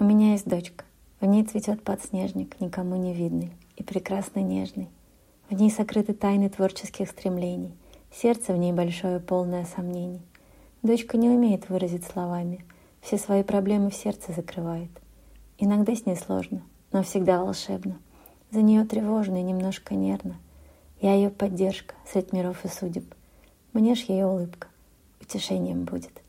У меня есть дочка. В ней цветет подснежник, никому не видный и прекрасно нежный. В ней сокрыты тайны творческих стремлений. Сердце в ней большое, полное сомнений. Дочка не умеет выразить словами. Все свои проблемы в сердце закрывает. Иногда с ней сложно, но всегда волшебно. За нее тревожно и немножко нервно. Я ее поддержка средь миров и судеб. Мне ж ее улыбка утешением будет.